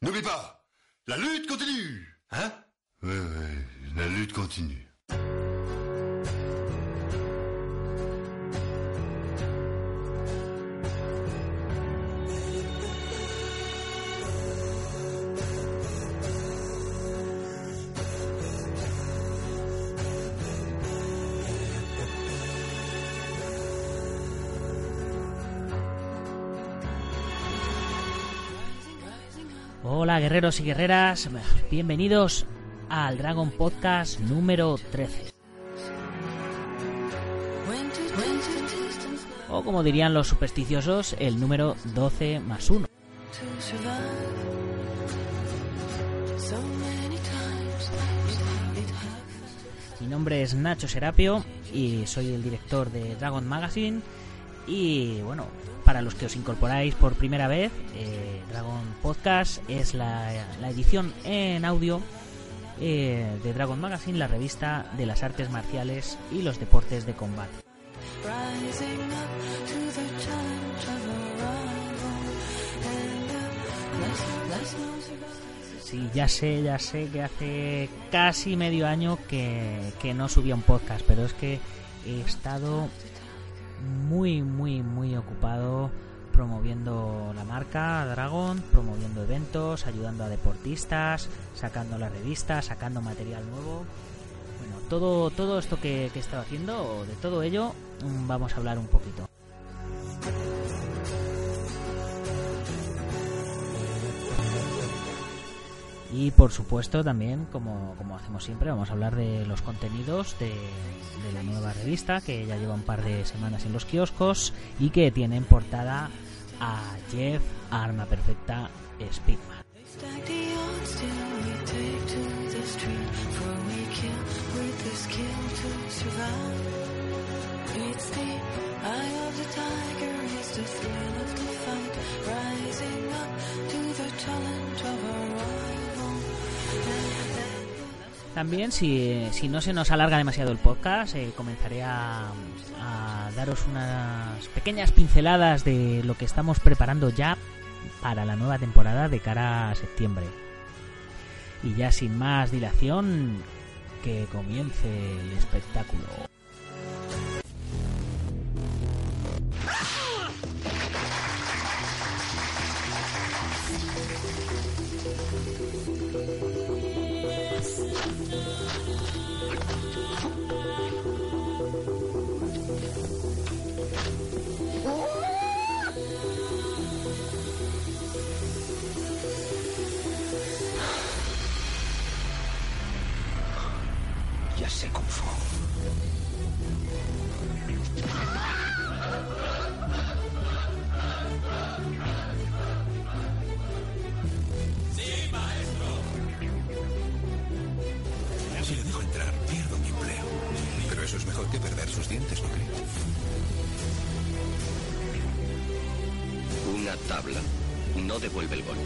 N'oublie pas, la lutte continue Hein? Ouais, ouais, la lutte continue. Hola guerreros y guerreras, bienvenidos al Dragon Podcast número 13. O como dirían los supersticiosos, el número 12 más 1. Mi nombre es Nacho Serapio y soy el director de Dragon Magazine. Y bueno, para los que os incorporáis por primera vez, eh, Dragon Podcast es la, la edición en audio eh, de Dragon Magazine, la revista de las artes marciales y los deportes de combate. Sí, ya sé, ya sé que hace casi medio año que, que no subía un podcast, pero es que he estado muy, muy, muy ocupado promoviendo la marca Dragon, promoviendo eventos, ayudando a deportistas, sacando la revista, sacando material nuevo. Bueno, todo, todo esto que, que he estado haciendo, de todo ello, mm, vamos a hablar un poquito. Y por supuesto también, como, como hacemos siempre, vamos a hablar de los contenidos de, de la nueva revista que ya lleva un par de semanas en los kioscos y que tiene en portada a Jeff Arma Perfecta Speedman. También, si, si, no se nos alarga demasiado el podcast, eh, comenzaré a, a, daros unas pequeñas pinceladas de lo que estamos preparando ya para la nueva temporada de cara a septiembre. Y ya sin más dilación, que comience el espectáculo. No devuelve el golpe.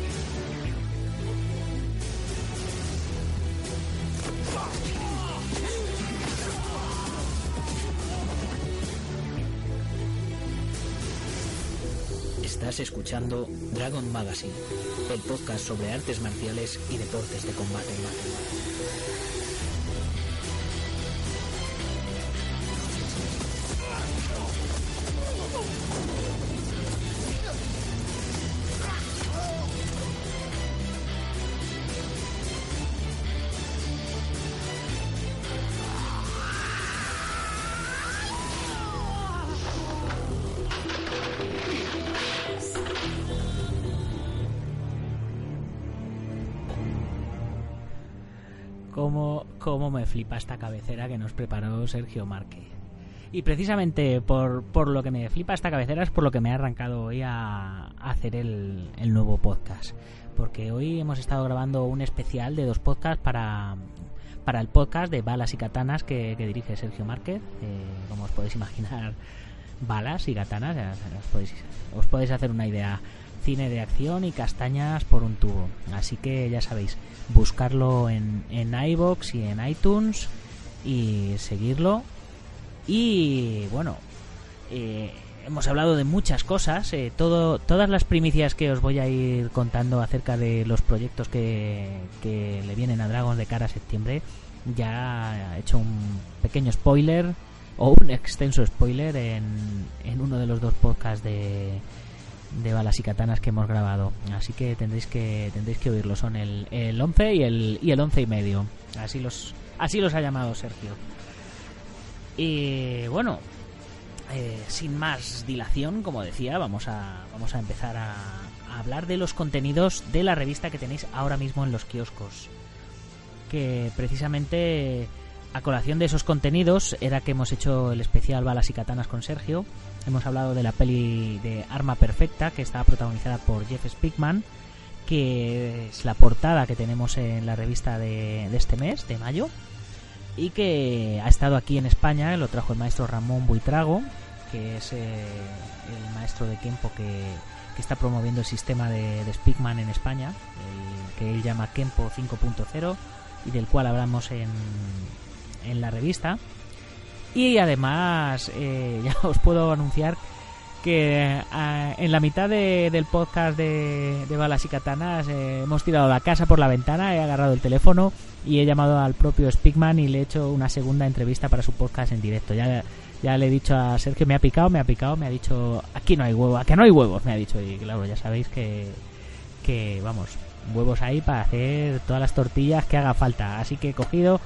Estás escuchando Dragon Magazine, el podcast sobre artes marciales y deportes de combate. Flipa esta cabecera que nos preparó Sergio Márquez. Y precisamente por, por, lo que me flipa esta cabecera es por lo que me ha arrancado hoy a, hacer el, el, nuevo podcast. Porque hoy hemos estado grabando un especial de dos podcasts para, para el podcast de Balas y Katanas que, dirige Sergio Márquez. como os podéis imaginar, balas y katanas, os podéis, os podéis hacer una idea. Cine de acción y castañas por un tubo. Así que ya sabéis, buscarlo en, en iBox y en iTunes y seguirlo y bueno, eh, hemos hablado de muchas cosas. Eh, todo, todas las primicias que os voy a ir contando acerca de los proyectos que, que le vienen a Dragon de cara a septiembre, ya he hecho un pequeño spoiler o un extenso spoiler en, en uno de los dos podcasts de, de balas y katanas que hemos grabado. Así que tendréis que tendréis que oírlo. Son el, el 11 y el, y el 11 y medio. Así los, así los ha llamado Sergio. Y bueno, eh, sin más dilación, como decía, vamos a, vamos a empezar a, hablar de los contenidos de la revista que tenéis ahora mismo en los kioscos. Que precisamente a colación de esos contenidos era que hemos hecho el especial Balas y Katanas con Sergio. Hemos hablado de la peli de Arma Perfecta, que estaba protagonizada por Jeff Spickman, que es la portada que tenemos en la revista de este mes, de mayo y que ha estado aquí en España, lo trajo el maestro Ramón Buitrago, que es eh, el maestro de Kempo que, está promoviendo el sistema de, de Speakman en España, que él llama Kempo 5.0 y del cual hablamos en, en la revista. Y además, eh, ya os puedo anunciar que eh, en la mitad del podcast de, Balas y Katanas hemos tirado la casa por la ventana, he agarrado el teléfono y he llamado al propio Speakman y le he hecho una segunda entrevista para su podcast en directo. Ya, ya le he dicho a Sergio, me ha picado, me ha picado, me ha dicho, aquí no hay huevos, aquí no hay huevos, me ha dicho. Y claro, ya sabéis que, que vamos, huevos ahí para hacer todas las tortillas que haga falta. Así que he cogido,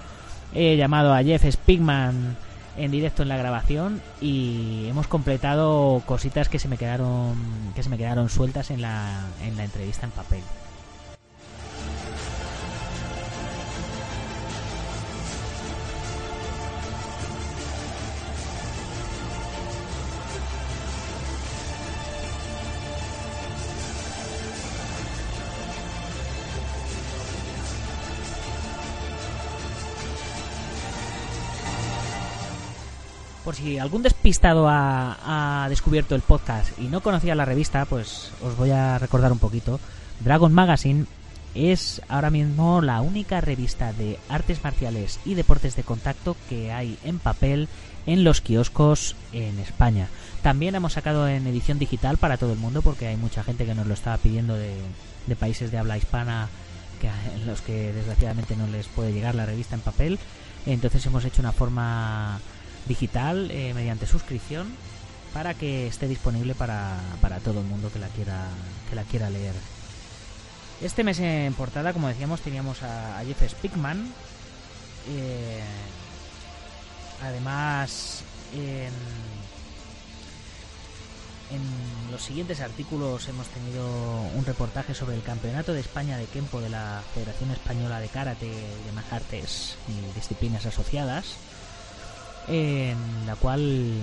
he llamado a Jeff Speakman en directo en la grabación y hemos completado cositas que se me quedaron que se me quedaron sueltas en la, en la entrevista en papel. Si algún despistado ha, descubierto el podcast y no conocía la revista, pues os voy a recordar un poquito. Dragon Magazine es ahora mismo la única revista de artes marciales y deportes de contacto que hay en papel en los kioscos en España. También hemos sacado en edición digital para todo el mundo porque hay mucha gente que nos lo estaba pidiendo de, de países de habla hispana que, en los que desgraciadamente no les puede llegar la revista en papel. Entonces hemos hecho una forma digital eh, mediante suscripción para que esté disponible para, para, todo el mundo que la quiera que la quiera leer. Este mes en portada, como decíamos, teníamos a, Jeff Spickman. Eh, además, en, en los siguientes artículos hemos tenido un reportaje sobre el Campeonato de España de Kempo de la Federación Española de Karate y demás artes y disciplinas asociadas en la cual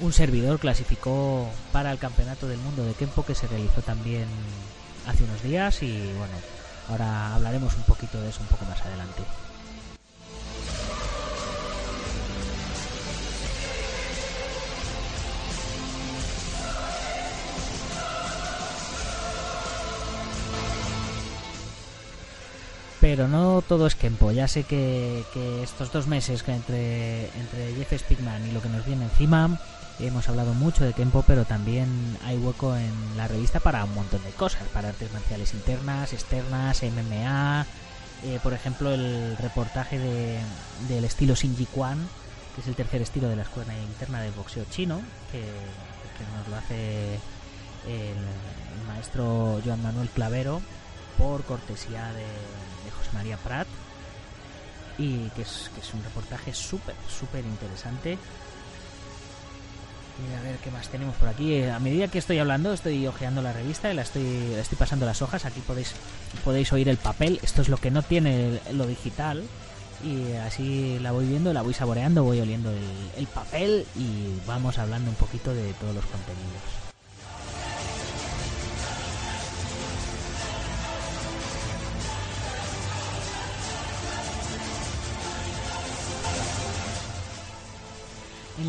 un servidor clasificó para el Campeonato del Mundo de Kempo que se realizó también hace unos días y bueno, ahora hablaremos un poquito de eso un poco más adelante. Pero no todo es Kempo. Ya sé que, estos dos meses que entre, entre Jeff Spickman y lo que nos viene encima, hemos hablado mucho de Kempo, pero también hay hueco en la revista para un montón de cosas, para artes marciales internas, externas, MMA, eh, por ejemplo el reportaje de, del estilo Shinji Quan, que es el tercer estilo de la escuela interna de boxeo chino, que, nos lo hace el maestro Joan Manuel Clavero por cortesía de, José María Prat y que es, que es un reportaje súper, súper interesante. Y a ver qué más tenemos por aquí. Eh, a medida que estoy hablando, estoy hojeando la revista la estoy, estoy pasando las hojas. Aquí podéis, podéis oír el papel. Esto es lo que no tiene lo digital. y así la voy viendo, la voy saboreando, voy oliendo el papel y vamos hablando un poquito de todos los contenidos.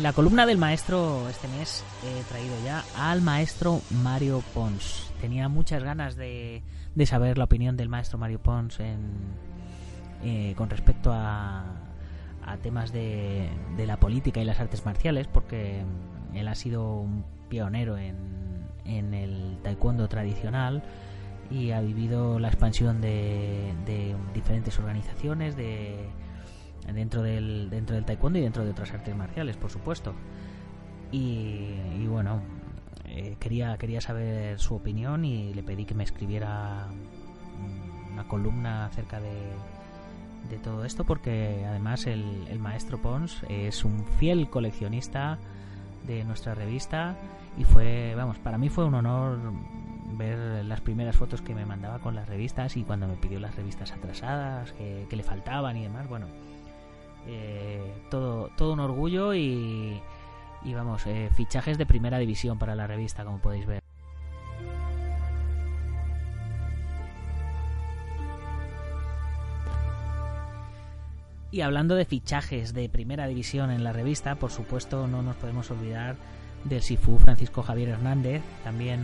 La columna del maestro este mes he traído ya al maestro Mario Pons. Tenía muchas ganas de, de saber la opinión del maestro Mario Pons en, eh, con respecto a, a temas de, de, la política y las artes marciales, porque él ha sido un pionero en, en el taekwondo tradicional y ha vivido la expansión de, de diferentes organizaciones de dentro del dentro del taekwondo y dentro de otras artes marciales por supuesto. Y, bueno eh, quería quería saber su opinión y le pedí que me escribiera una columna acerca de, de todo esto porque además el, maestro Pons es un fiel coleccionista de nuestra revista y fue vamos para mí fue un honor ver las primeras fotos que me mandaba con las revistas y cuando me pidió las revistas atrasadas que le faltaban y demás bueno eh, todo, todo un orgullo y, y vamos, eh, fichajes de primera división para la revista, como podéis ver. Y hablando de fichajes de primera división en la revista, por supuesto no nos podemos olvidar del Sifu Francisco Javier Hernández, también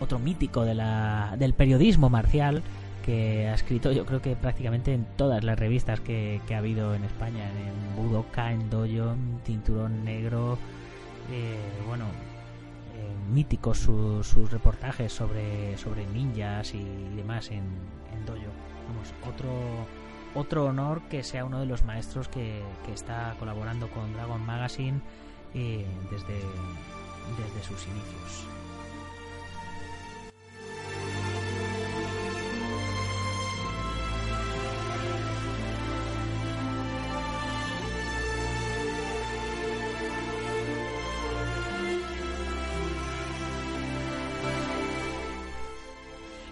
otro mítico de la, del periodismo marcial, que ha escrito yo creo que prácticamente en todas las revistas que, ha habido en España, en Budoka, en Dojo, en Cinturón Negro, eh, bueno, eh, míticos su, sus reportajes sobre, sobre ninjas y demás en, Dojo. Vamos, otro, otro honor que sea uno de los maestros que, que está colaborando con Dragon Magazine eh, desde, desde sus inicios.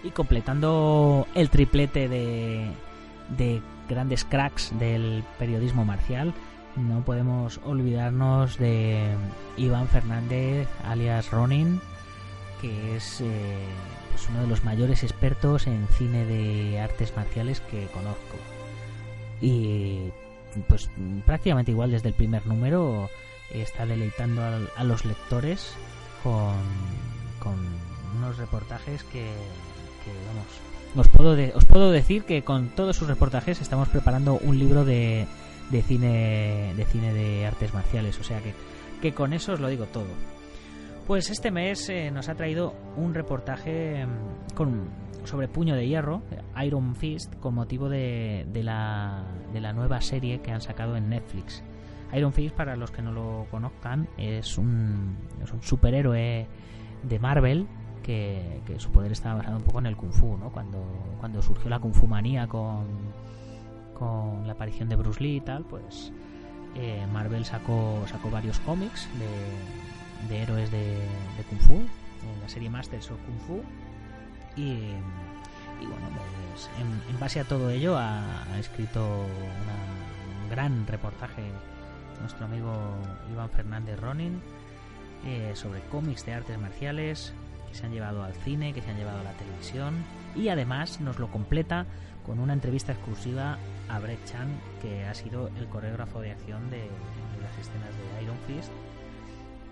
Y completando el triplete de, de, grandes cracks del periodismo marcial, no podemos olvidarnos de Iván Fernández, alias Ronin, que es eh, pues uno de los mayores expertos en cine de artes marciales que conozco. Y pues prácticamente igual desde el primer número está deleitando a, los lectores con unos reportajes que, vamos os puedo, de, os puedo decir que con todos sus reportajes estamos preparando un libro de, de cine de cine de artes marciales o sea que, que con eso os lo digo todo pues este mes eh, nos ha traído un reportaje con, sobre Puño de Hierro, Iron Fist, con motivo de, de, la, de la nueva serie que han sacado en Netflix. Iron Fist, para los que no lo conozcan, es un, es un superhéroe de Marvel que, su poder estaba basado un poco en el kung fu, ¿no? Cuando, cuando surgió la kung fu manía con, con la aparición de Bruce Lee y tal, pues eh, Marvel sacó, sacó varios cómics de, de héroes de, kung fu, en la serie Masters of Kung Fu, y, bueno, pues en, base a todo ello ha, escrito un gran reportaje nuestro amigo Iván Fernández Ronin eh, sobre cómics de artes marciales, se han llevado al cine, que se han llevado a la televisión y además nos lo completa con una entrevista exclusiva a Brett Chan, que ha sido el coreógrafo de acción de, las escenas de Iron Fist.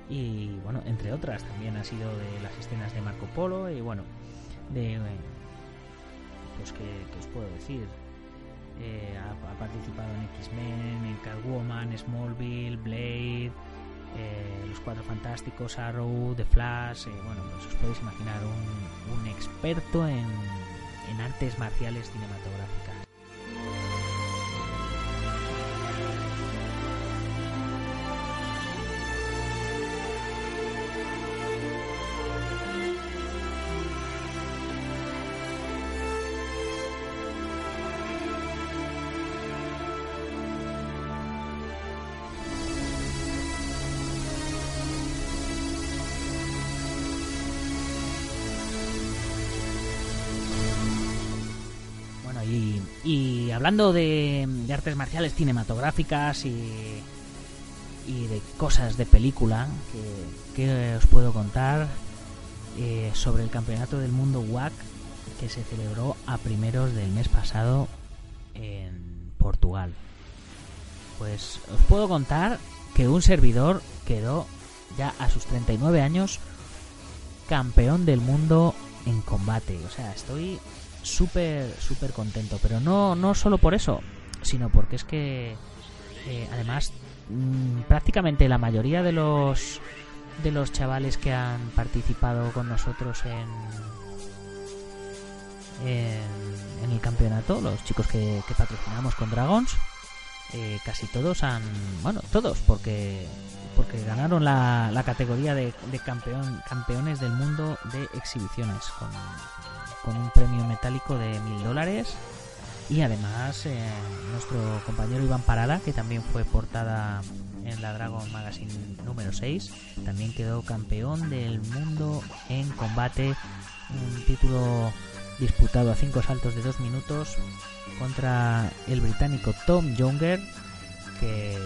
Y bueno, entre otras también ha sido de las escenas de Marco Polo y bueno, de pues que os puedo decir eh, ha, ha, participado en X-Men, en Catwoman, Smallville, Blade eh, Los Cuatro Fantásticos, Arrow, The Flash, eh, bueno, pues os podéis imaginar un, un experto en, en artes marciales cinematográficas. Y hablando de, artes marciales cinematográficas y, de cosas de película que os puedo contar eh, sobre el campeonato del mundo WAC que se celebró a primeros del mes pasado en Portugal. Pues os puedo contar que un servidor quedó ya a sus 39 años campeón del mundo en combate. O sea, estoy súper, súper contento. Pero no, no solo por eso, sino porque es que eh, además mm, prácticamente la mayoría de los de los chavales que han participado con nosotros en en, el campeonato, los chicos que, que patrocinamos con Dragons, eh, casi todos han, bueno, todos, porque porque ganaron la, la categoría de, de campeón, campeones del mundo de exhibiciones con, con un premio metálico de mil dólares. Y además eh, nuestro compañero Iván Parada que también fue portada en la Dragon Magazine número 6 también quedó campeón del mundo en combate. Un título disputado a cinco saltos de dos minutos contra el británico Tom Younger que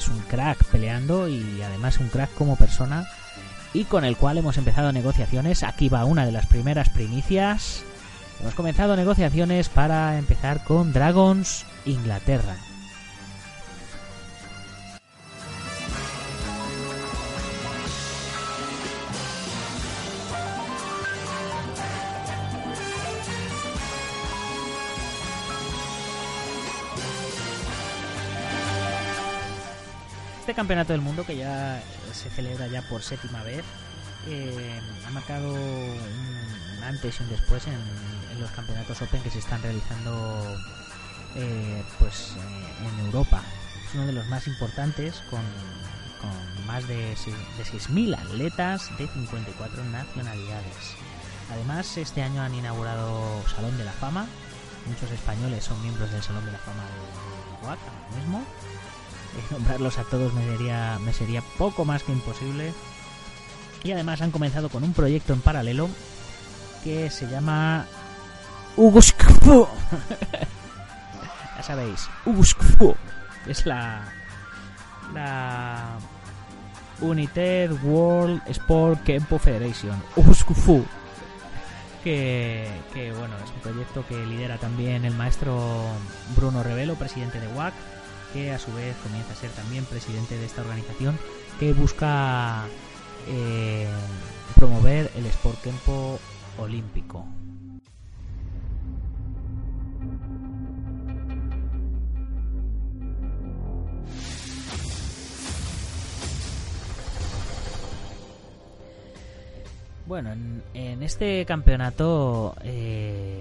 es un crack peleando y además un crack como persona y con el cual hemos empezado negociaciones. Aquí va una de las primeras primicias. Hemos comenzado negociaciones para empezar con Dragons Inglaterra. Campeonato del mundo que ya se celebra ya por séptima vez eh, ha marcado un antes y un después en, en los campeonatos Open que se están realizando eh, pues eh, en Europa. Es uno de los más importantes con, con más de, de 6.000 atletas de 54 nacionalidades. Además, este año han inaugurado Salón de la Fama. Muchos españoles son miembros del Salón de la Fama de, de WAC ahora mismo. Nombrarlos a todos me sería, me sería poco más que imposible. Y además han comenzado con un proyecto en paralelo que se llama Uguskfu. ya sabéis, Uguskfu. Es la la United World Sport Kempo Federation. Uguskfu. Que, que bueno, es un proyecto que lidera también el maestro Bruno Revelo, presidente de WAC, que a su vez comienza a ser también presidente de esta organización que busca eh, promover el Sport Kempo olímpico. Bueno, en, en este campeonato eh,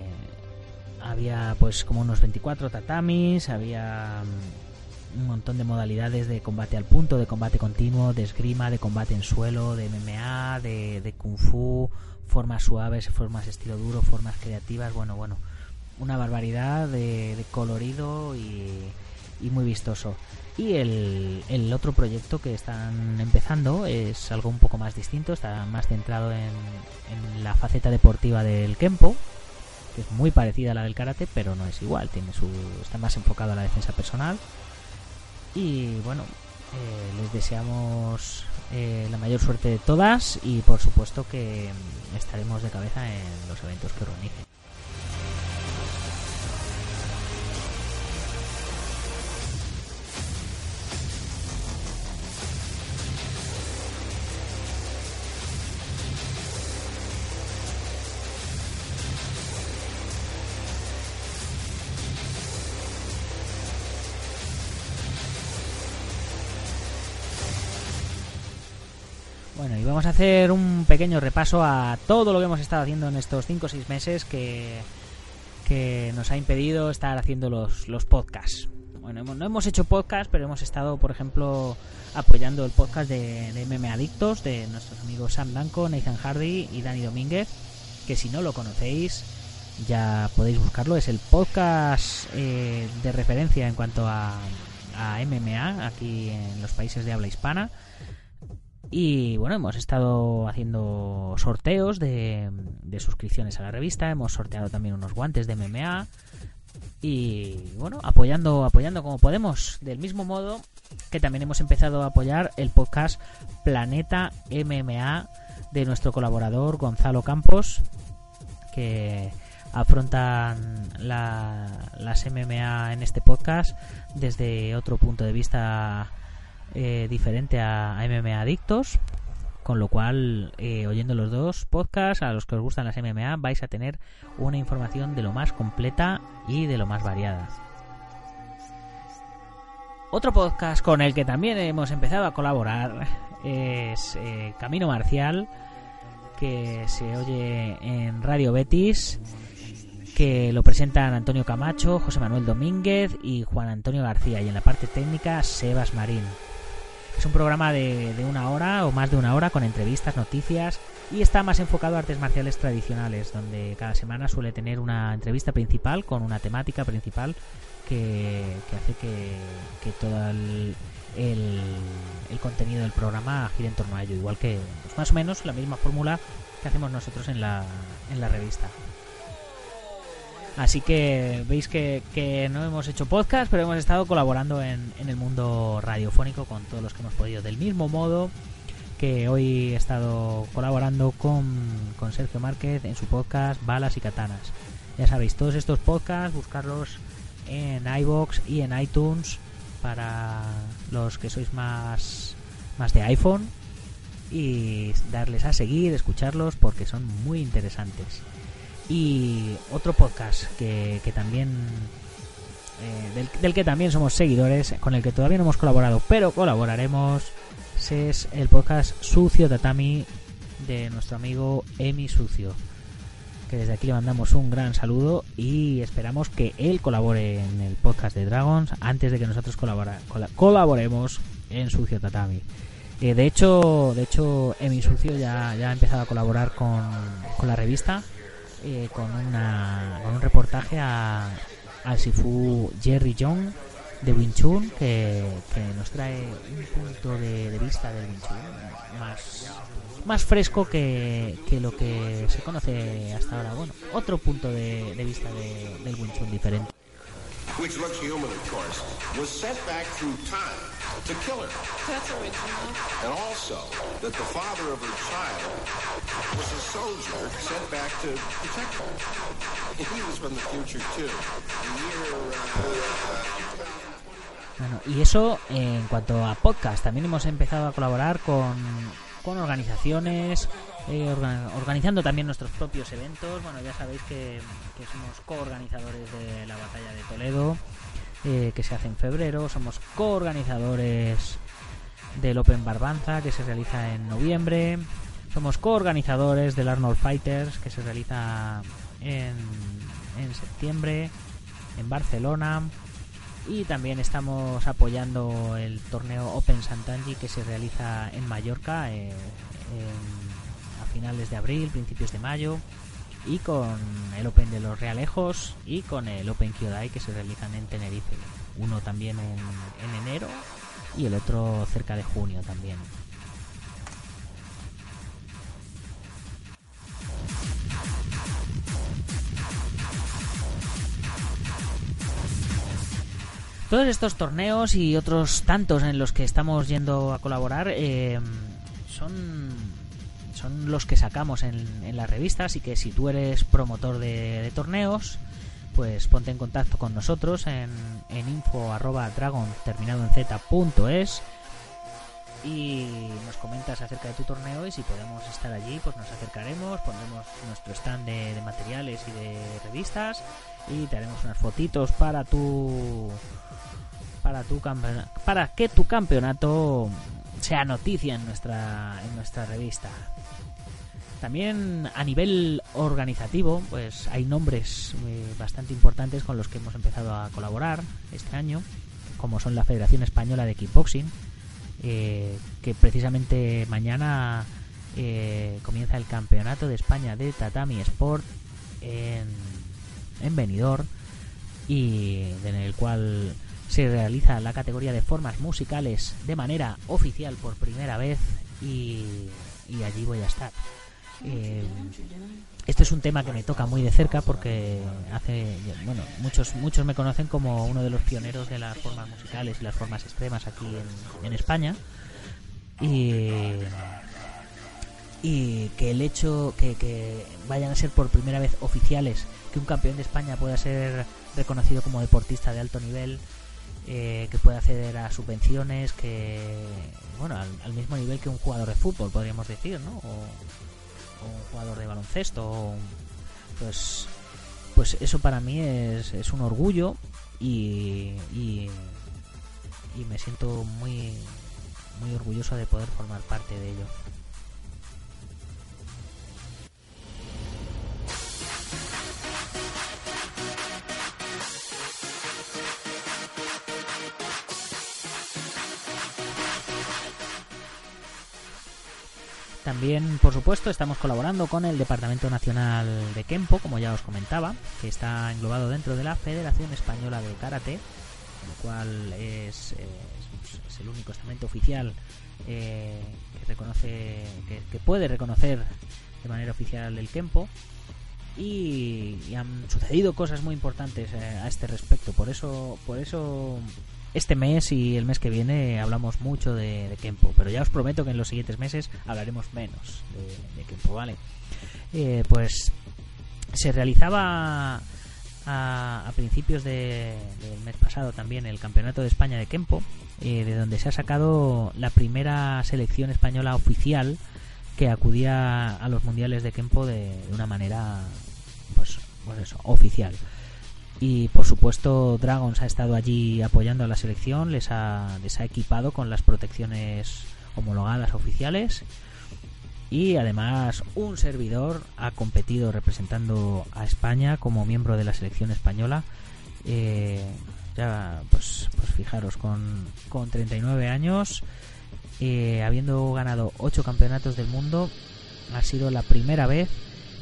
había pues como unos 24 tatamis, había mm, un montón de modalidades de combate al punto, de combate continuo, de esgrima, de combate en suelo, de MMA, de, de kung fu, formas suaves, formas estilo duro, formas creativas, bueno, bueno, una barbaridad de, de colorido y, y muy vistoso. Y el, el otro proyecto que están empezando es algo un poco más distinto, está más centrado en, en la faceta deportiva del Kempo, que es muy parecida a la del karate, pero no es igual, tiene su está más enfocado a la defensa personal. Y bueno, eh, les deseamos eh, la mayor suerte de todas y por supuesto que mm, estaremos de cabeza en los eventos que organicen. Y vamos a hacer un pequeño repaso a todo lo que hemos estado haciendo en estos 5 o 6 meses que, que nos ha impedido estar haciendo los, los podcasts. Bueno, hemos- no hemos hecho podcast, pero hemos estado, por ejemplo, apoyando el podcast de, de MM Adictos de nuestros amigos Sam Danco, Nathan Hardy y Dani Domínguez, que si no lo conocéis ya podéis buscarlo. Es el podcast eh, de referencia en cuanto a, a MMA aquí en los países de habla hispana. Y bueno, hemos estado haciendo sorteos de, suscripciones a la revista, hemos sorteado también unos guantes de MMA y bueno, apoyando, apoyando como podemos, del mismo modo que también hemos empezado a apoyar el podcast Planeta MMA de nuestro colaborador Gonzalo Campos, que afrontan las MMA en este podcast desde otro punto de vista eh, diferente a, MMA Adictos. Con lo cual, eh, oyendo los dos podcasts, a los que os gustan las MMA, vais a tener una información de lo más completa y de lo más variada. Otro podcast con el que también hemos empezado a colaborar es eh, Camino Marcial, que se oye en Radio Betis, que lo presentan Antonio Camacho, José Manuel Domínguez y Juan Antonio García, y en la parte técnica Sebas Marín. Es un programa de, de una hora o más de una hora con entrevistas, noticias y está más enfocado a artes marciales tradicionales, donde cada semana suele tener una entrevista principal con una temática principal que, hace que, todo el, el, contenido del programa gire en torno a ello, igual que pues, más o menos la misma fórmula que hacemos nosotros en la, en la revista. Así que veis que, no hemos hecho podcast, pero hemos estado colaborando en, el mundo radiofónico con todos los que hemos podido. Del mismo modo que hoy he estado colaborando con, con Sergio Márquez en su podcast Balas y Katanas. Ya sabéis, todos estos podcasts, buscarlos en iBox y en iTunes para los que sois más, más de iPhone y darles a seguir, escucharlos porque son muy interesantes. Y otro podcast que, que también eh, del, que también somos seguidores, con el que todavía no hemos colaborado, pero colaboraremos, es el podcast Sucio Tatami de nuestro amigo Emi Sucio. Que desde aquí le mandamos un gran saludo y esperamos que él colabore en el podcast de Dragons antes de que nosotros colabora, colaboremos en Sucio Tatami. Eh, de hecho, de hecho, Emi Sucio ya, ya ha empezado a colaborar con, con la revista eh, con, una, un reportaje a, al Sifu Jerry Young de Wing Chun que, nos trae un punto de, vista del Wing Chun más, más fresco que, que, lo que se conoce hasta ahora. Bueno, otro punto de, vista de, del Wing diferente. To kill her. That's original. And also that the father of her child was a soldier sent back to protect her. He was from the future too. The year. Uh, bueno, y eso en cuanto a podcast. También hemos empezado a colaborar con, con organizaciones, eh, organizando también nuestros propios eventos. Bueno, ya sabéis que, que somos coorganizadores de la batalla de Toledo eh, que se hace en febrero. Somos coorganizadores del Open Barbanza que se realiza en noviembre. Somos coorganizadores del Arnold Fighters que se realiza en, en septiembre en Barcelona. Y también estamos apoyando el torneo Open Santangi que se realiza en Mallorca eh, a finales de abril, principios de mayo y con el Open de los Realejos y con el Open Kyodai que se realizan en Tenerife. Uno también en, en enero y el otro cerca de junio también. Todos estos torneos y otros tantos en los que estamos yendo a colaborar eh, son son los que sacamos en, en las revistas, así que si tú eres promotor de, torneos, pues ponte en contacto con nosotros en, en info dragon terminado en z punto es y nos comentas acerca de tu torneo y si podemos estar allí pues nos acercaremos, pondremos nuestro stand de, de materiales y de revistas y te haremos unas fotitos para tu para tu para que tu campeonato sea noticia en nuestra en nuestra revista. También a nivel organizativo, pues hay nombres eh, bastante importantes con los que hemos empezado a colaborar este año, como son la Federación Española de Kickboxing, eh, que precisamente mañana eh, comienza el Campeonato de España de Tatami Sport en, en Benidorm y en el cual se realiza la categoría de formas musicales de manera oficial por primera vez y, y allí voy a estar. Eh, este es un tema que me toca muy de cerca porque hace, bueno, muchos muchos me conocen como uno de los pioneros de las formas musicales y las formas extremas aquí en, España. Y, y que el hecho que, que vayan a ser por primera vez oficiales, que un campeón de España pueda ser reconocido como deportista de alto nivel, eh, que pueda acceder a subvenciones, que, bueno, al, mismo nivel que un jugador de fútbol, podríamos decir, ¿no? Un jugador de baloncesto, pues, pues eso para mí es, es un orgullo y, y, y me siento muy, muy orgulloso de poder formar parte de ello. También, por supuesto, estamos colaborando con el Departamento Nacional de Kempo, como ya os comentaba, que está englobado dentro de la Federación Española de Karate, lo cual es, el único estamento oficial eh, que reconoce, que, puede reconocer de manera oficial el Kempo. Y, han sucedido cosas muy importantes eh, a este respecto. Por eso, por eso este mes y el mes que viene hablamos mucho de, de Kempo, pero ya os prometo que en los siguientes meses hablaremos menos de, Kempo, ¿vale? Eh, pues se realizaba a, principios del mes pasado también el Campeonato de España de Kempo, eh, de donde se ha sacado la primera selección española oficial que acudía a los mundiales de Kempo de, una manera, pues, pues eso, oficial. Y por supuesto Dragons ha estado allí apoyando a la selección, les ha, les ha equipado con las protecciones homologadas oficiales y además un servidor ha competido representando a España como miembro de la selección española. Eh, ya, pues, pues fijaros, con, con 39 años, eh, habiendo ganado 8 campeonatos del mundo, ha sido la primera vez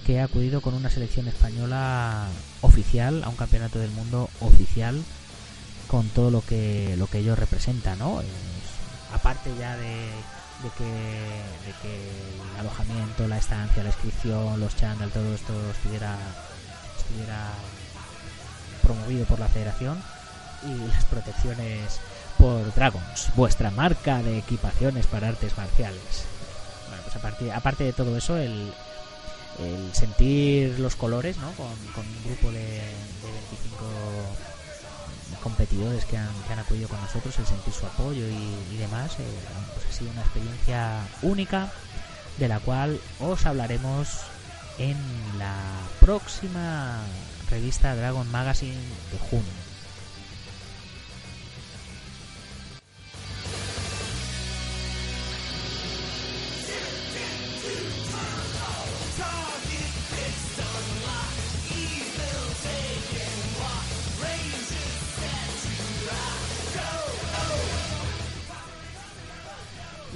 que ha acudido con una selección española oficial a un campeonato del mundo oficial con todo lo que lo que ello representa, ¿no? aparte ya de, que, de que el alojamiento, la estancia, la inscripción, los chandals, todo esto estuviera, estuviera promovido por la federación y las protecciones por Dragons, vuestra marca de equipaciones para artes marciales. Bueno, pues aparte, aparte de todo eso, el, el sentir los colores ¿no? con, un grupo de, 25 competidores que han, que han, acudido con nosotros, el sentir su apoyo y, demás, eh, pues ha sido una experiencia única de la cual os hablaremos en la próxima revista Dragon Magazine de junio.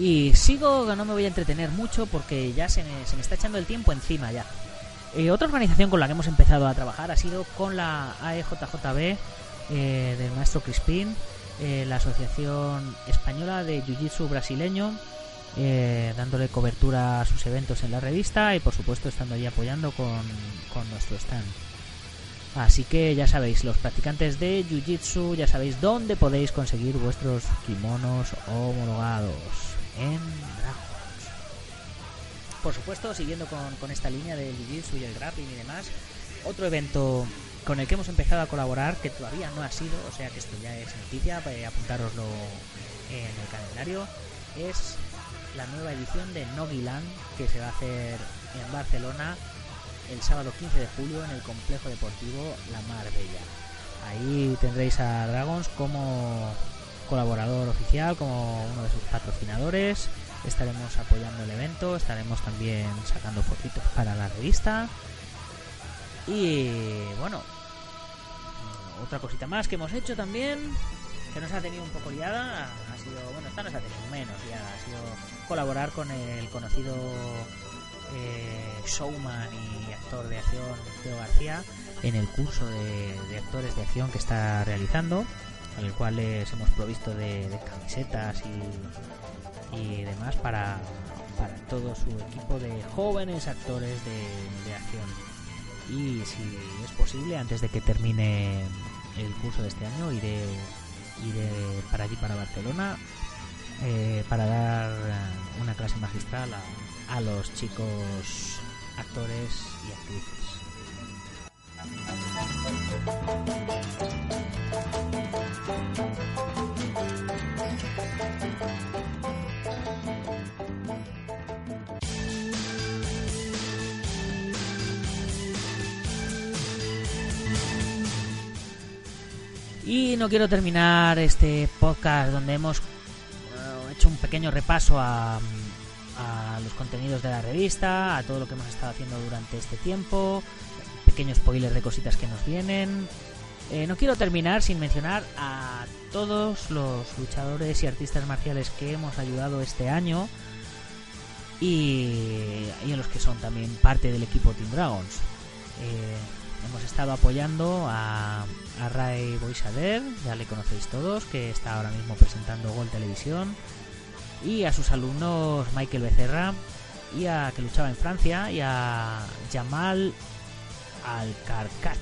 Y sigo, no me voy a entretener mucho porque ya se me, está echando el tiempo encima ya. Eh, otra organización con la que hemos empezado a trabajar ha sido con la AEJJB eh, del maestro Crispín, eh, la Asociación Española de Jiu-Jitsu Brasileño, dándole cobertura a sus eventos en la revista y por supuesto estando ahí apoyando con, con nuestro stand. Así que ya sabéis, los practicantes de Jiu-Jitsu, ya sabéis dónde podéis conseguir vuestros kimonos homologados en Dragons. Por supuesto, siguiendo con, esta línea del jiu y el grappling y demás, otro evento con el que hemos empezado a colaborar, que todavía no ha sido, o sea que esto ya es noticia, eh, apuntároslo en el calendario, es la nueva edición de Nogiland que se va a hacer en Barcelona el sábado 15 de julio en el complejo deportivo La Marbella. Ahí tendréis a Dragons como colaborador oficial, como uno de sus patrocinadores. Estaremos apoyando el evento, estaremos también sacando fotitos para la revista. Y bueno, otra cosita más que hemos hecho también, que nos ha tenido un poco liada, ha sido, bueno, esta nos ha tenido menos ya, ha sido colaborar con el conocido eh, showman y actor de acción Teo García en el curso de actores de acción que está realizando en el cual les hemos provisto de, camisetas y, y demás para, para todo su equipo de jóvenes actores de, acción. Y si es posible, antes de que termine el curso de este año, iré, iré para allí, para Barcelona, eh, para dar una clase magistral a los chicos actores y actrices. Y no quiero terminar este podcast donde hemos hecho un pequeño repaso a, a los contenidos de la revista, a todo lo que hemos estado haciendo durante este tiempo, pequeños spoilers de cositas que nos vienen. Eh, no quiero terminar sin mencionar a todos los luchadores y artistas marciales que hemos ayudado este año y, y en los que son también parte del equipo Team Dragons. Eh, hemos estado apoyando a, Ray Boisader, ya le conocéis todos, que está ahora mismo presentando Gol Televisión, y a sus alumnos Michael Becerra, y a que luchaba en Francia, y a Jamal Alcarcach,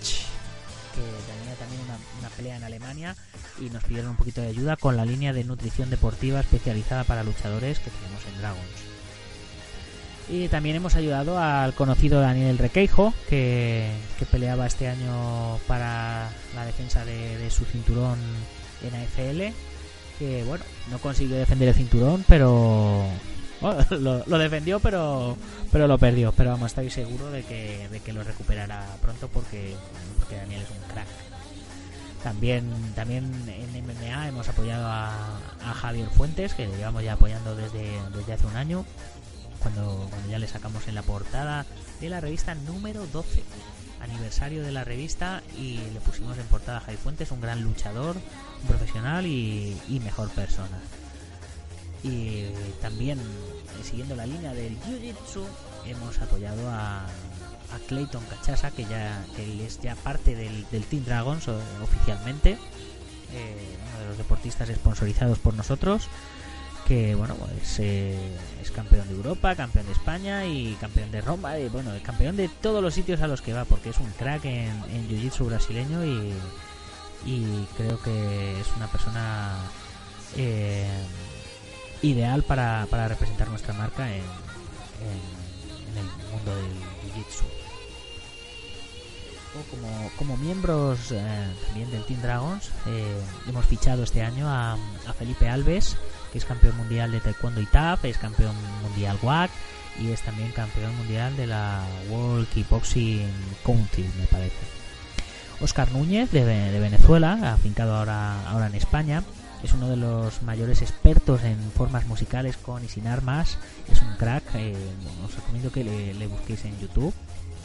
que tenía también una, una pelea en Alemania, y nos pidieron un poquito de ayuda con la línea de nutrición deportiva especializada para luchadores que tenemos en Dragons. Y también hemos ayudado al conocido Daniel Requeijo, que, que peleaba este año para la defensa de, su cinturón en AFL. Que bueno, no consiguió defender el cinturón, pero. Lo, lo, defendió, pero pero lo perdió. Pero vamos, estoy seguro de que, de que lo recuperará pronto porque, porque Daniel es un crack. También, también en MMA hemos apoyado a, a Javier Fuentes, que le llevamos ya apoyando desde, desde hace un año cuando, cuando, ya le sacamos en la portada de la revista número 12, aniversario de la revista, y le pusimos en portada a Javi Fuentes, un gran luchador, un profesional y, mejor persona. Y también, eh, siguiendo la línea del Jiu-Jitsu, hemos apoyado a, Clayton Cachasa, que ya que es ya parte del, del Team Dragons oficialmente, eh, uno de los deportistas sponsorizados por nosotros que bueno pues eh, es campeón de Europa, campeón de España y campeón de Roma y bueno, campeón de todos los sitios a los que va porque es un crack en, Jiu-Jitsu brasileño y, creo que es una persona eh, ideal para, para, representar nuestra marca en, en, el mundo del Jiu-Jitsu. Como, como, miembros eh, también del Team Dragons hemos fichado este año a, a Felipe Alves que es campeón mundial de Taekwondo y TAF, es campeón mundial WAC y es también campeón mundial de la World Kickboxing Country, me parece. Oscar Núñez, de, de, Venezuela, afincado ahora, ahora en España, es uno de los mayores expertos en formas musicales con y sin armas, es un crack, eh, os recomiendo que le, busquéis en YouTube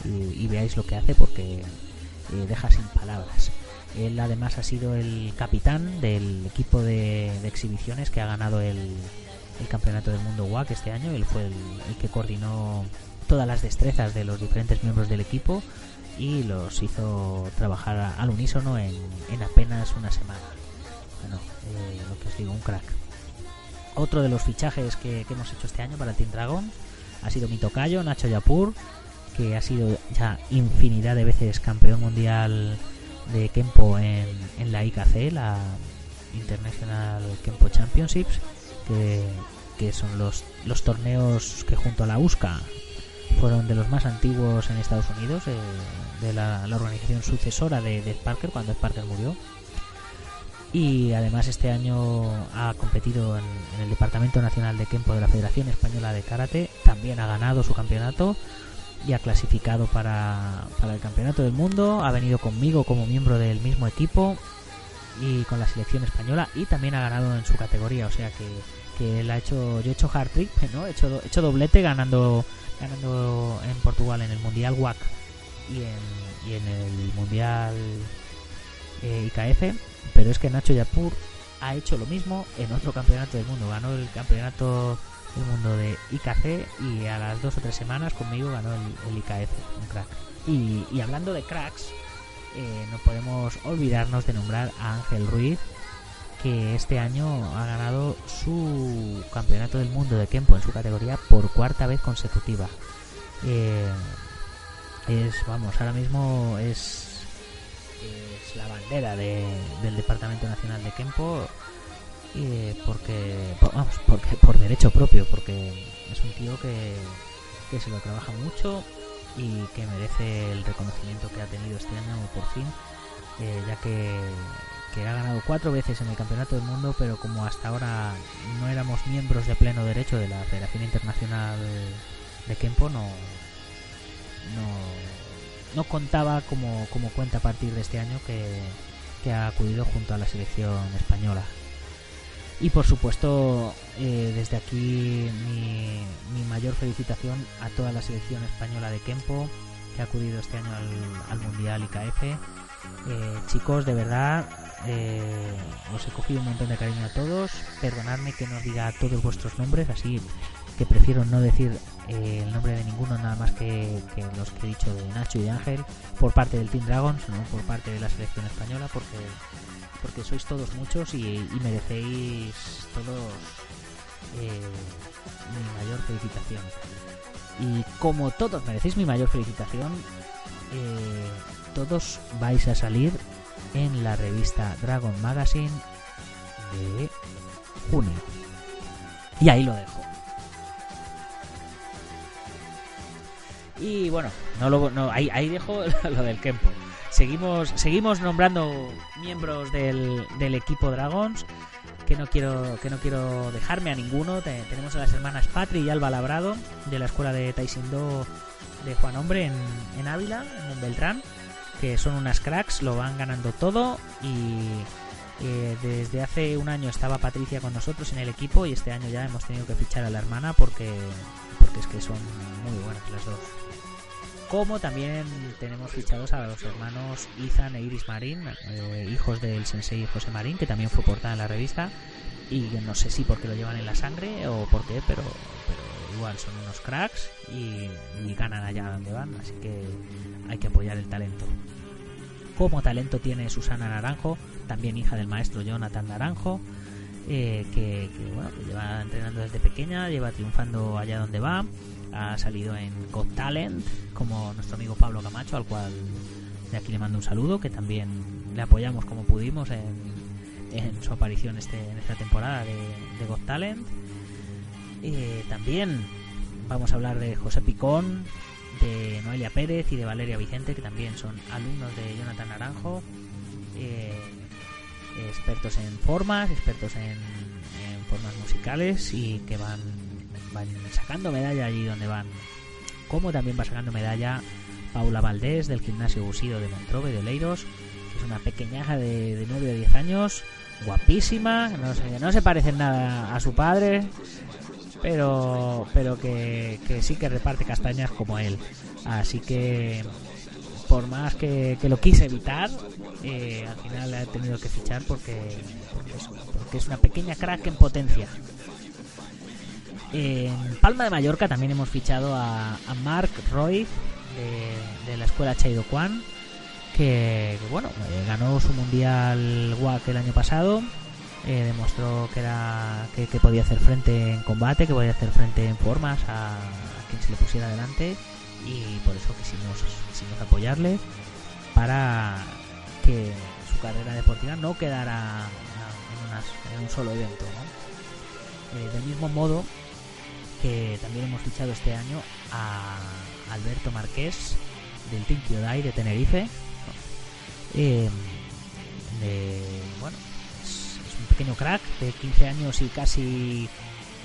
y, y, veáis lo que hace porque eh, deja sin palabras. Él además ha sido el capitán del equipo de, exhibiciones que ha ganado el, campeonato del mundo WAC este año. Él fue el, que coordinó todas las destrezas de los diferentes miembros del equipo y los hizo trabajar al unísono en, en apenas una semana. Bueno, eh, lo que os digo, un crack. Otro de los fichajes que, que hemos hecho este año para Team Dragon ha sido mi tocayo, Nacho Yapur, que ha sido ya infinidad de veces campeón mundial de Kempo en, en, la IKC, la International Kempo Championships, que, que, son los, los torneos que junto a la USCA fueron de los más antiguos en Estados Unidos, eh, de la, organización sucesora de, de Parker cuando Parker murió. Y además este año ha competido en el Departamento Nacional de Kempo de la Federación Española de Karate, también ha ganado su campeonato y ha clasificado para, para, el campeonato del mundo. Ha venido conmigo como miembro del mismo equipo y con la selección española y también ha ganado en su categoría. O sea que, que él ha hecho, yo he hecho hard trick, ¿no? He hecho, he hecho doblete ganando, ganando en Portugal en el Mundial WAC y en, y en el Mundial eh, IKF. Pero es que Nacho Yapur ha hecho lo mismo en otro campeonato del mundo. Ganó el campeonato el mundo de IKC y a las dos o tres semanas conmigo ganó el, el IKF, un crack. Y, y hablando de cracks, eh, no podemos olvidarnos de nombrar a Ángel Ruiz, que este año ha ganado su campeonato del mundo de Kempo en su categoría por cuarta vez consecutiva. Eh, es, vamos, ahora mismo es, es la bandera del Departamento Nacional de Kempo eh, porque, vamos, porque por derecho propio, porque es un tío que, que se lo trabaja mucho y que merece el reconocimiento que ha tenido este año por fin, eh, ya que, que, ha ganado cuatro veces en el Campeonato del Mundo, pero como hasta ahora no éramos miembros de pleno derecho de la Federación Internacional de Kempo, no, no, no contaba como, como cuenta a partir de este año que, que ha acudido junto a la selección española. Y por supuesto, eh, desde aquí mi, mi, mayor felicitación a toda la selección española de Kempo que ha acudido este año al, al Mundial IKF. Eh, chicos, de verdad, eh, os he cogido un montón de cariño a todos. Perdonadme que no diga todos vuestros nombres, así que prefiero no decir eh, el nombre de ninguno nada más que, los que he dicho de Nacho y Ángel por parte del Team Dragons, no por parte de la selección española, porque porque sois todos muchos y, merecéis todos eh, mi mayor felicitación. Y como todos merecéis mi mayor felicitación, eh, todos vais a salir en la revista Dragon Magazine de junio. Y ahí lo dejo. Y bueno, no lo, no, ahí, ahí dejo lo del Kempo seguimos seguimos nombrando miembros del, del, equipo Dragons que no quiero que no quiero dejarme a ninguno. Te, tenemos a las hermanas Patri y Alba Labrado de la escuela de Taekwondo de Juan Hombre en, en Ávila en Beltrán que son unas cracks lo van ganando todo. Y eh, desde hace un año estaba Patricia con nosotros en el equipo y este año ya hemos tenido que fichar a la hermana porque porque es que son muy buenas las dos como también tenemos fichados a los hermanos Ethan e Iris Marín, eh, hijos del sensei José Marín, que también fue portada en la revista. Y no sé si porque lo llevan en la sangre o por qué, pero, igual son unos cracks y, y, ganan allá donde van, así que hay que apoyar el talento. Como talento tiene Susana Naranjo, también hija del maestro Jonathan Naranjo, eh, que, que, bueno, que lleva entrenando desde pequeña, lleva triunfando allá donde va ha salido en Got Talent, como nuestro amigo Pablo Camacho, al cual de aquí le mando un saludo, que también le apoyamos como pudimos en, en su aparición este, en esta temporada de, de Got Talent. Eh, también vamos a hablar de José Picón, de Noelia Pérez y de Valeria Vicente, que también son alumnos de Jonathan Naranjo, eh, expertos en formas, expertos en, en formas musicales y que van van sacando medalla allí donde van. Como también va sacando medalla Paula Valdés del gimnasio Busido de Montrove de Oleiros, que es una pequeñaja de, de 9 o 10 años, guapísima, no se, no se parece nada a su padre, pero, pero que, que sí que reparte castañas como él. Así que por más que, que, lo quise evitar, eh, al final he tenido que fichar porque, porque, es, una pequeña crack en potencia. En Palma de Mallorca también hemos fichado a, Mark Roy de, la escuela Chaido Kwan, que, bueno, eh, ganó su mundial WAC el año pasado. Eh, demostró que era que, podía hacer frente en combate, que podía hacer frente en formas a, quien se le pusiera delante y por eso quisimos, quisimos apoyarle para que su carrera deportiva no quedara en, un solo evento. Eh, del mismo modo que también hemos fichado este año a Alberto Marqués del Team Kyodai de Tenerife. Eh, de, bueno, es, es, un pequeño crack de 15 años y casi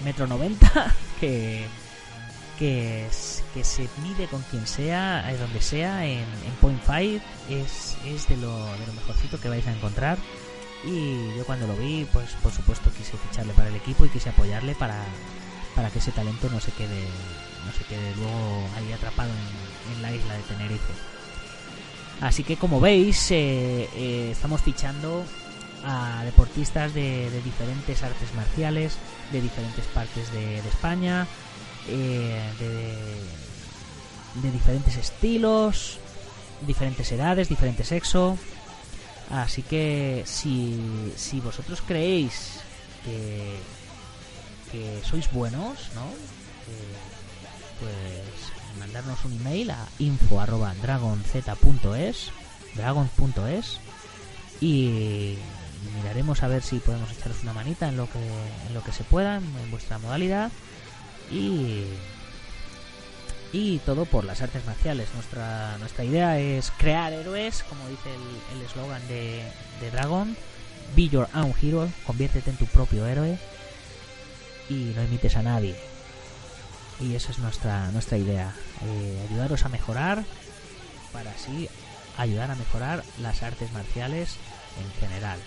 metro 90 que, que, es, que se mide con quien sea, donde sea, en, en Point Fight, es, es de, lo, de lo mejorcito que vais a encontrar. Y yo cuando lo vi, pues por supuesto quise ficharle para el equipo y quise apoyarle para, para que ese talento no se quede no se quede luego ahí atrapado en, la isla de Tenerife. Así que como veis, eh, eh, estamos fichando a deportistas de, diferentes artes marciales, de diferentes partes de, de España, eh, de, de, diferentes estilos, diferentes edades, diferente sexo. Así que si, si vosotros creéis que, que sois buenos, ¿no? Eh, pues mandarnos un email a info@dragonz.es, dragon.es y miraremos a ver si podemos echaros una manita en lo que en lo que se pueda en vuestra modalidad y y todo por las artes marciales. Nuestra, nuestra idea es crear héroes, como dice el eslogan de, de Dragon, Be Your Own Hero, conviértete en tu propio héroe y no imites a nadie. Y esa es nuestra, nuestra idea, eh, ayudaros a mejorar para así ayudar a mejorar las artes marciales en general.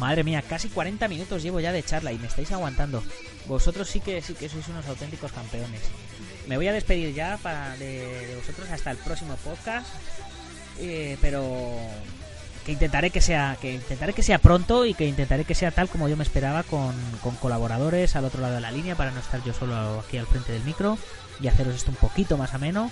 Madre mía, casi 40 minutos llevo ya de charla y me estáis aguantando. Vosotros sí que sí que sois unos auténticos campeones. Me voy a despedir ya para de, vosotros hasta el próximo podcast. Eh, pero que intentaré que sea que intentaré que sea pronto y que intentaré que sea tal como yo me esperaba con, con colaboradores al otro lado de la línea para no estar yo solo aquí al frente del micro y haceros esto un poquito más ameno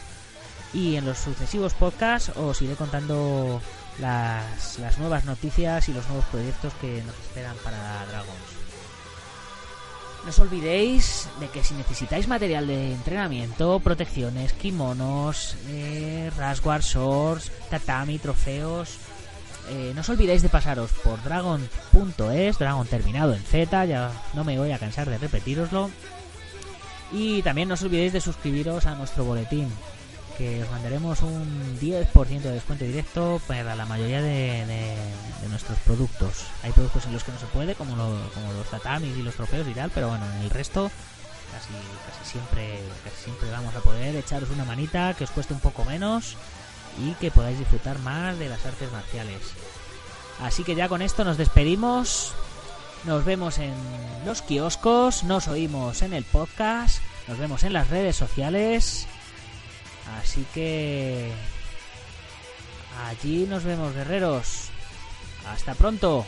y en los sucesivos podcasts os iré contando las, las nuevas noticias y los nuevos proyectos que nos esperan para Dragons. No os olvidéis de que si necesitáis material de entrenamiento, protecciones, kimonos, eh, rasguard, swords, tatami, trofeos, eh, no os olvidéis de pasaros por dragon.es, dragon terminado en Z, ya no me voy a cansar de repetiroslo. Y también no os olvidéis de suscribiros a nuestro boletín, que os mandaremos un 10% de descuento directo para la mayoría de, nuestros productos. Hay productos en los que no se puede, como, como los tatamis y los trofeos y tal, pero bueno, en el resto casi, casi, siempre, casi siempre vamos a poder echaros una manita que os cueste un poco menos y que podáis disfrutar más de las artes marciales. Así que ya con esto nos despedimos. Nos vemos en los kioscos, nos oímos en el podcast, nos vemos en las redes sociales Así que allí nos vemos, guerreros. Hasta pronto.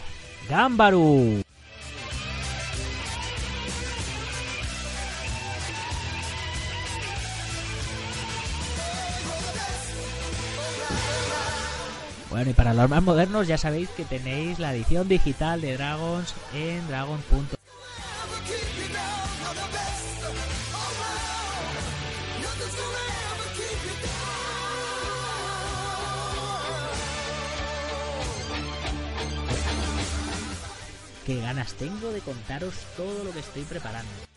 Gambaru. Bueno, y para los más modernos ya sabéis que tenéis la edición digital de Dragons en dragon.com qué ganas tengo de contaros todo lo que estoy preparando.